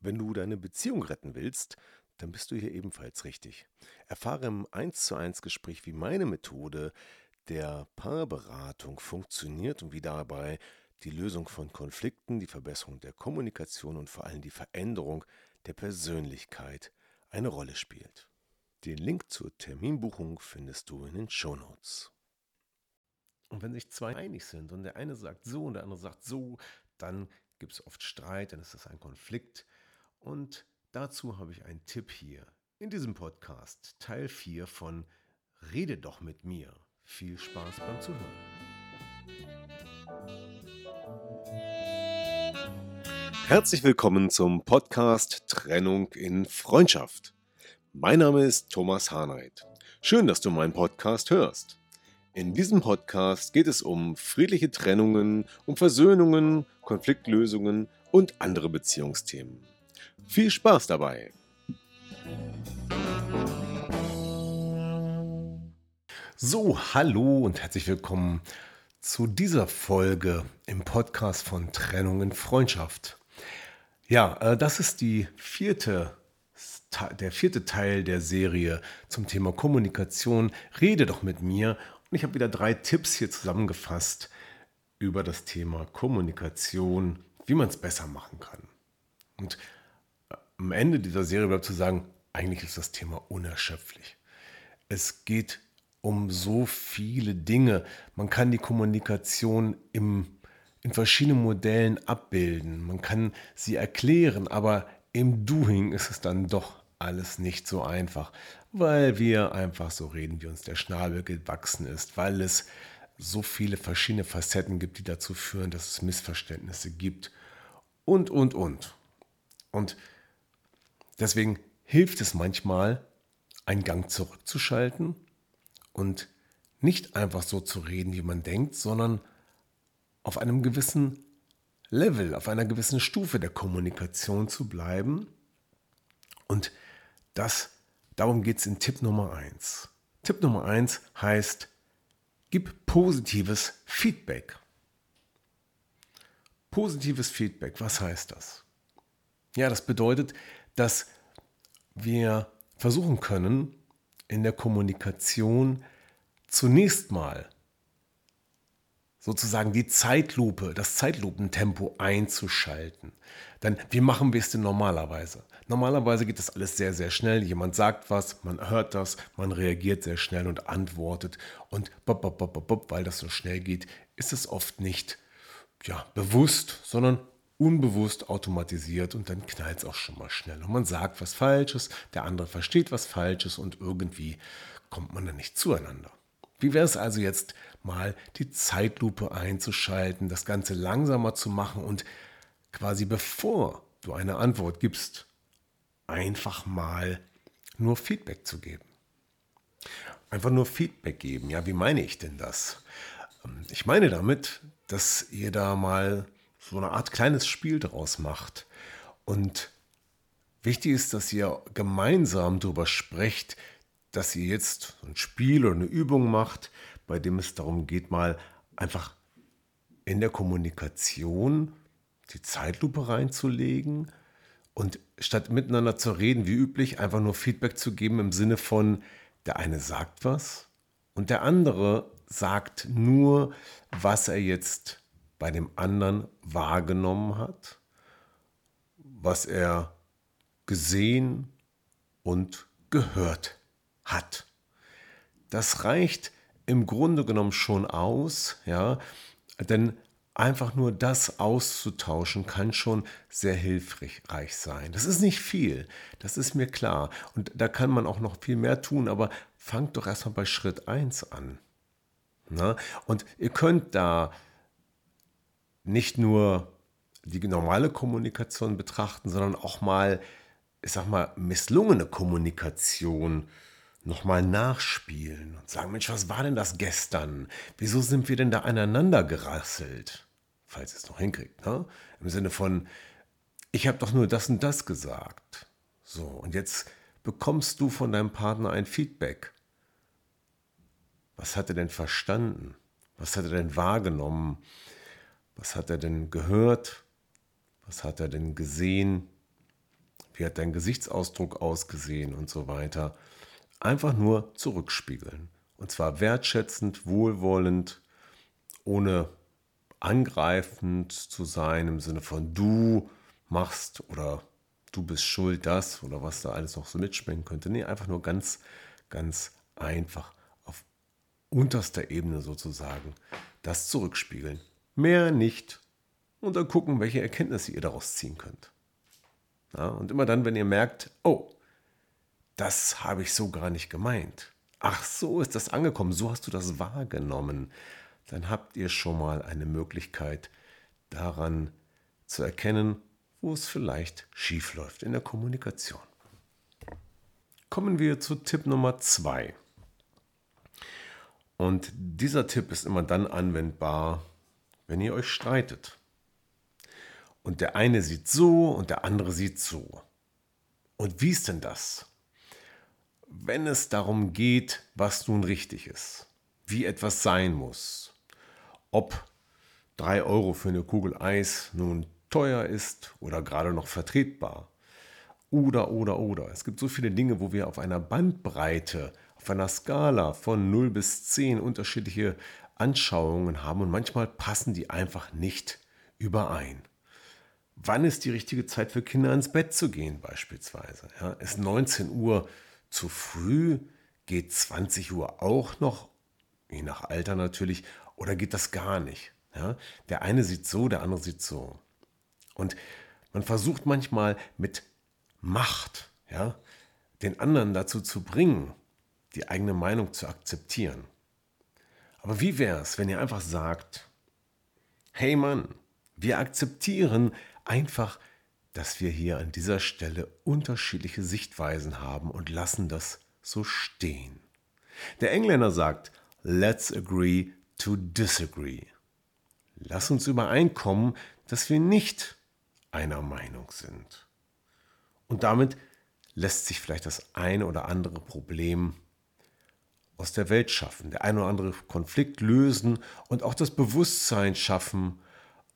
Wenn du deine Beziehung retten willst, dann bist du hier ebenfalls richtig. Erfahre im 1 zu 1 Gespräch, wie meine Methode der Paarberatung funktioniert und wie dabei die Lösung von Konflikten, die Verbesserung der Kommunikation und vor allem die Veränderung der Persönlichkeit eine Rolle spielt. Den Link zur Terminbuchung findest du in den Shownotes. Und wenn sich zwei einig sind und der eine sagt so und der andere sagt so, dann gibt es oft Streit, dann ist das ein Konflikt. Und dazu habe ich einen Tipp hier in diesem Podcast, Teil 4 von Rede doch mit mir. Viel Spaß beim Zuhören. Herzlich willkommen zum Podcast Trennung in Freundschaft. Mein Name ist Thomas Harnight. Schön, dass du meinen Podcast hörst. In diesem Podcast geht es um friedliche Trennungen, um Versöhnungen, Konfliktlösungen und andere Beziehungsthemen. Viel Spaß dabei! So, hallo und herzlich willkommen zu dieser Folge im Podcast von Trennung in Freundschaft. Ja, äh, das ist die vierte, der vierte Teil der Serie zum Thema Kommunikation. Rede doch mit mir. Und ich habe wieder drei Tipps hier zusammengefasst über das Thema Kommunikation, wie man es besser machen kann. Und am Ende dieser Serie bleibt zu sagen, eigentlich ist das Thema unerschöpflich. Es geht um so viele Dinge. Man kann die Kommunikation im, in verschiedenen Modellen abbilden. Man kann sie erklären, aber im Doing ist es dann doch alles nicht so einfach, weil wir einfach so reden, wie uns der Schnabel gewachsen ist, weil es so viele verschiedene Facetten gibt, die dazu führen, dass es Missverständnisse gibt und, und, und. Und Deswegen hilft es manchmal, einen Gang zurückzuschalten und nicht einfach so zu reden, wie man denkt, sondern auf einem gewissen Level, auf einer gewissen Stufe der Kommunikation zu bleiben. Und das, darum geht es in Tipp Nummer 1. Tipp Nummer 1 heißt, gib positives Feedback. Positives Feedback, was heißt das? Ja, das bedeutet, dass wir versuchen können, in der Kommunikation zunächst mal sozusagen die Zeitlupe, das Zeitlupentempo einzuschalten. Denn wie machen wir es denn normalerweise? Normalerweise geht das alles sehr, sehr schnell. Jemand sagt was, man hört das, man reagiert sehr schnell und antwortet. Und bop, bop, bop, bop, weil das so schnell geht, ist es oft nicht ja, bewusst, sondern unbewusst automatisiert und dann knallt es auch schon mal schnell. Und man sagt was Falsches, der andere versteht was Falsches und irgendwie kommt man dann nicht zueinander. Wie wäre es also jetzt mal die Zeitlupe einzuschalten, das Ganze langsamer zu machen und quasi bevor du eine Antwort gibst, einfach mal nur Feedback zu geben. Einfach nur Feedback geben. Ja, wie meine ich denn das? Ähm, ich meine damit, dass ihr da mal so eine Art kleines Spiel daraus macht. Und wichtig ist, dass ihr gemeinsam darüber sprecht, dass ihr jetzt ein Spiel oder eine Übung macht, bei dem es darum geht, mal einfach in der Kommunikation die Zeitlupe reinzulegen und statt miteinander zu reden, wie üblich, einfach nur Feedback zu geben im Sinne von, der eine sagt was und der andere sagt nur, was er jetzt bei dem anderen wahrgenommen hat, was er gesehen und gehört hat. Das reicht im Grunde genommen schon aus, ja, denn einfach nur das auszutauschen kann schon sehr hilfreich sein. Das ist nicht viel, das ist mir klar. Und da kann man auch noch viel mehr tun, aber fangt doch erstmal bei Schritt 1 an. Na? Und ihr könnt da nicht nur die normale Kommunikation betrachten, sondern auch mal, ich sag mal, misslungene Kommunikation nochmal nachspielen und sagen, Mensch, was war denn das gestern? Wieso sind wir denn da aneinander gerasselt? Falls es noch hinkriegt, ne? Im Sinne von, ich habe doch nur das und das gesagt. So, und jetzt bekommst du von deinem Partner ein Feedback. Was hat er denn verstanden? Was hat er denn wahrgenommen? Was hat er denn gehört? Was hat er denn gesehen? wie hat dein Gesichtsausdruck ausgesehen und so weiter. Einfach nur zurückspiegeln. Und zwar wertschätzend, wohlwollend, ohne angreifend zu sein im Sinne von du machst oder du bist schuld, das oder was da alles noch so mitschmecken könnte. Nee, einfach nur ganz, ganz einfach auf unterster Ebene sozusagen das zurückspiegeln. Mehr nicht. Und dann gucken, welche Erkenntnisse ihr daraus ziehen könnt. Ja, und immer dann, wenn ihr merkt, oh, das habe ich so gar nicht gemeint. Ach, so ist das angekommen, so hast du das wahrgenommen. Dann habt ihr schon mal eine Möglichkeit daran zu erkennen, wo es vielleicht schief läuft in der Kommunikation. Kommen wir zu Tipp Nummer zwei. Und dieser Tipp ist immer dann anwendbar, wenn ihr euch streitet. Und der eine sieht so und der andere sieht so. Und wie ist denn das? Wenn es darum geht, was nun richtig ist, wie etwas sein muss, ob drei Euro für eine Kugel Eis nun teuer ist oder gerade noch vertretbar. Oder, oder, oder. Es gibt so viele Dinge, wo wir auf einer Bandbreite, auf einer Skala von 0 bis 10 unterschiedliche Anschauungen haben und manchmal passen die einfach nicht überein. Wann ist die richtige Zeit für Kinder ins Bett zu gehen beispielsweise? Ja, ist 19 Uhr zu früh? Geht 20 Uhr auch noch? Je nach Alter natürlich. Oder geht das gar nicht? Ja, der eine sieht so, der andere sieht so. Und man versucht manchmal mit Macht, ja, den anderen dazu zu bringen, die eigene Meinung zu akzeptieren. Aber wie wäre es, wenn ihr einfach sagt, hey Mann, wir akzeptieren einfach, dass wir hier an dieser Stelle unterschiedliche Sichtweisen haben und lassen das so stehen. Der Engländer sagt, let's agree to disagree. Lass uns übereinkommen, dass wir nicht einer Meinung sind. Und damit lässt sich vielleicht das eine oder andere Problem aus der Welt schaffen, der eine oder andere Konflikt lösen und auch das Bewusstsein schaffen,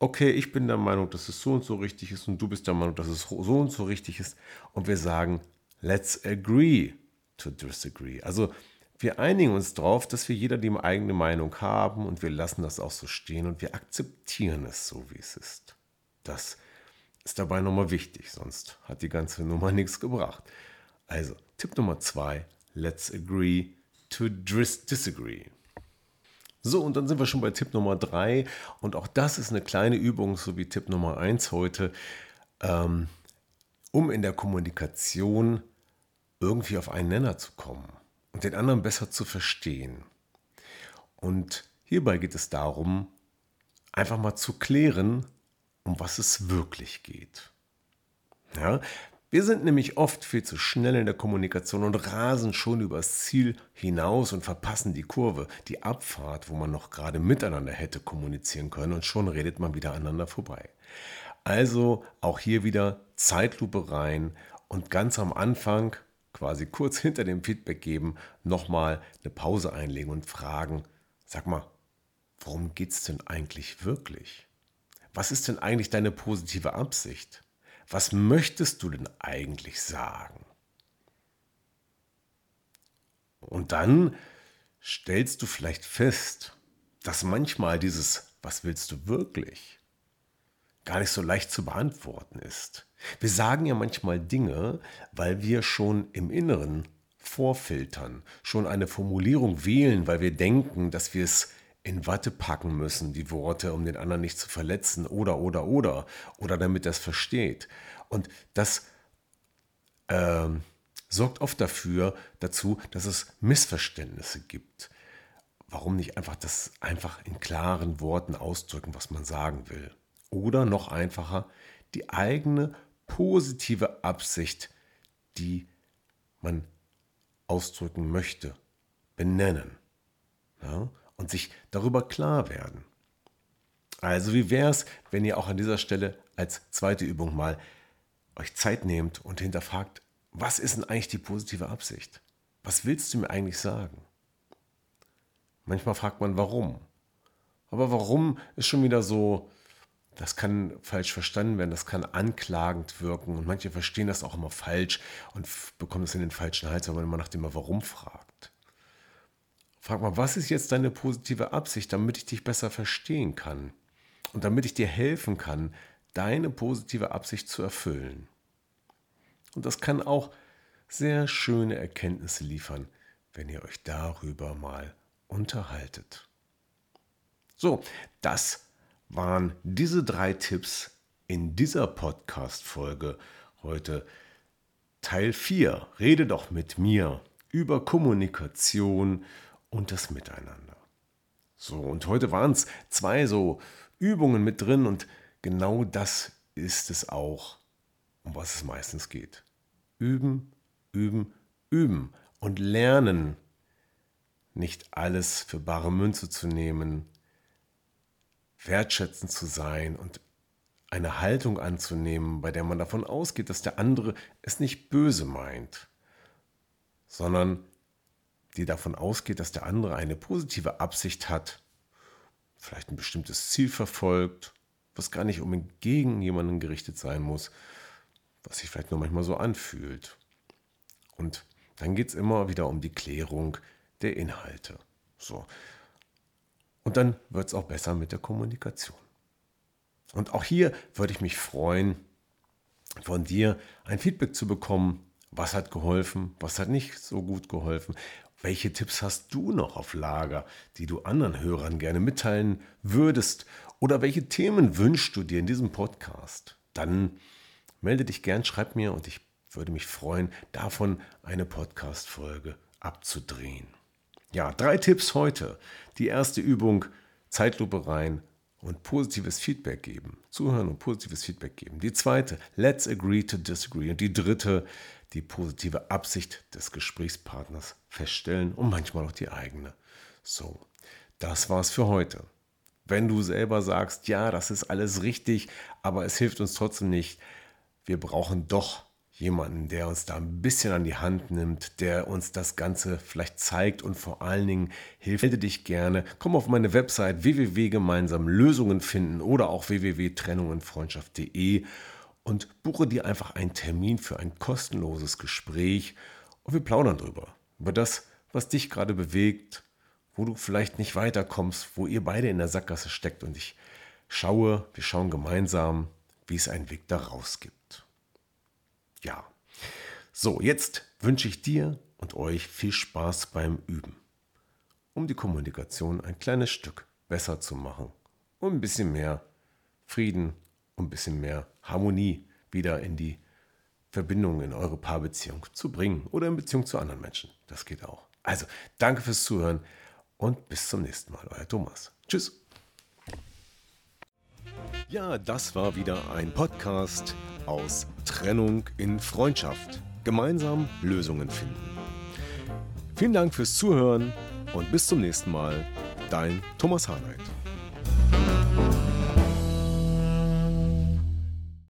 okay, ich bin der Meinung, dass es so und so richtig ist und du bist der Meinung, dass es so und so richtig ist und wir sagen, let's agree to disagree. Also wir einigen uns darauf, dass wir jeder die eigene Meinung haben und wir lassen das auch so stehen und wir akzeptieren es so, wie es ist. Das ist dabei nochmal wichtig, sonst hat die ganze Nummer nichts gebracht. Also, Tipp Nummer zwei, let's agree to disagree. So, und dann sind wir schon bei Tipp Nummer drei und auch das ist eine kleine Übung, so wie Tipp Nummer eins heute, ähm, um in der Kommunikation irgendwie auf einen Nenner zu kommen und den anderen besser zu verstehen. Und hierbei geht es darum, einfach mal zu klären, um was es wirklich geht. Ja, wir sind nämlich oft viel zu schnell in der Kommunikation und rasen schon übers Ziel hinaus und verpassen die Kurve, die Abfahrt, wo man noch gerade miteinander hätte kommunizieren können und schon redet man wieder aneinander vorbei. Also auch hier wieder Zeitlupe rein und ganz am Anfang, quasi kurz hinter dem Feedback geben, nochmal eine Pause einlegen und fragen, sag mal, worum geht es denn eigentlich wirklich? was ist denn eigentlich deine positive Absicht? Was möchtest du denn eigentlich sagen? Und dann stellst du vielleicht fest, dass manchmal dieses Was willst du wirklich? gar nicht so leicht zu beantworten ist. Wir sagen ja manchmal Dinge, weil wir schon im Inneren vorfiltern, schon eine Formulierung wählen, weil wir denken, dass wir es in Watte packen müssen, die Worte, um den anderen nicht zu verletzen oder, oder, oder, oder damit er es versteht. Und das äh, sorgt oft dafür, dazu, dass es Missverständnisse gibt. Warum nicht einfach das einfach in klaren Worten ausdrücken, was man sagen will? Oder noch einfacher, die eigene positive Absicht, die man ausdrücken möchte, benennen. Ja? Und sich darüber klar werden. Also wie wäre es, wenn ihr auch an dieser Stelle als zweite Übung mal euch Zeit nehmt und hinterfragt, was ist denn eigentlich die positive Absicht? Was willst du mir eigentlich sagen? Manchmal fragt man warum. Aber warum ist schon wieder so, das kann falsch verstanden werden, das kann anklagend wirken und manche verstehen das auch immer falsch und bekommen es in den falschen Hals, wenn man immer nach dem Warum fragt. Frag mal, was ist jetzt deine positive Absicht, damit ich dich besser verstehen kann und damit ich dir helfen kann, deine positive Absicht zu erfüllen. Und das kann auch sehr schöne Erkenntnisse liefern, wenn ihr euch darüber mal unterhaltet. So, das waren diese drei Tipps in dieser Podcast-Folge heute. Teil 4. Rede doch mit mir über Kommunikation und das Miteinander. So, und heute waren es zwei so Übungen mit drin und genau das ist es auch, um was es meistens geht. Üben, üben, üben und lernen, nicht alles für bare Münze zu nehmen, wertschätzend zu sein und eine Haltung anzunehmen, bei der man davon ausgeht, dass der andere es nicht böse meint, sondern die davon ausgeht, dass der andere eine positive Absicht hat, vielleicht ein bestimmtes Ziel verfolgt, was gar nicht unbedingt gegen jemanden gerichtet sein muss, was sich vielleicht nur manchmal so anfühlt. Und dann geht es immer wieder um die Klärung der Inhalte. So. Und dann wird es auch besser mit der Kommunikation. Und auch hier würde ich mich freuen, von dir ein Feedback zu bekommen. Was hat geholfen? Was hat nicht so gut geholfen? Welche Tipps hast du noch auf Lager, die du anderen Hörern gerne mitteilen würdest? Oder welche Themen wünschst du dir in diesem Podcast? Dann melde dich gern, schreib mir und ich würde mich freuen, davon eine Podcast-Folge abzudrehen. Ja, drei Tipps heute. Die erste Übung, Zeitlupe rein und positives Feedback geben. Zuhören und positives Feedback geben. Die zweite, let's agree to disagree. Und die dritte, die positive Absicht des Gesprächspartners feststellen und manchmal auch die eigene. So, das war's für heute. Wenn du selber sagst, ja, das ist alles richtig, aber es hilft uns trotzdem nicht, wir brauchen doch jemanden, der uns da ein bisschen an die Hand nimmt, der uns das Ganze vielleicht zeigt und vor allen Dingen hilft. Melde dich gerne. Komm auf meine Website www.gemeinsam Lösungen finden oder auch www.trennungenfreundschaft.de und buche dir einfach einen Termin für ein kostenloses Gespräch und wir plaudern drüber. Über das, was dich gerade bewegt, wo du vielleicht nicht weiterkommst, wo ihr beide in der Sackgasse steckt und ich schaue, wir schauen gemeinsam, wie es einen Weg daraus gibt. Ja. So, jetzt wünsche ich dir und euch viel Spaß beim Üben, um die Kommunikation ein kleines Stück besser zu machen und ein bisschen mehr Frieden ein bisschen mehr Harmonie wieder in die Verbindung in eure Paarbeziehung zu bringen oder in Beziehung zu anderen Menschen. Das geht auch. Also, danke fürs Zuhören und bis zum nächsten Mal. Euer Thomas. Tschüss. Ja, das war wieder ein Podcast aus Trennung in Freundschaft. Gemeinsam Lösungen finden. Vielen Dank fürs Zuhören und bis zum nächsten Mal. Dein Thomas Harnight.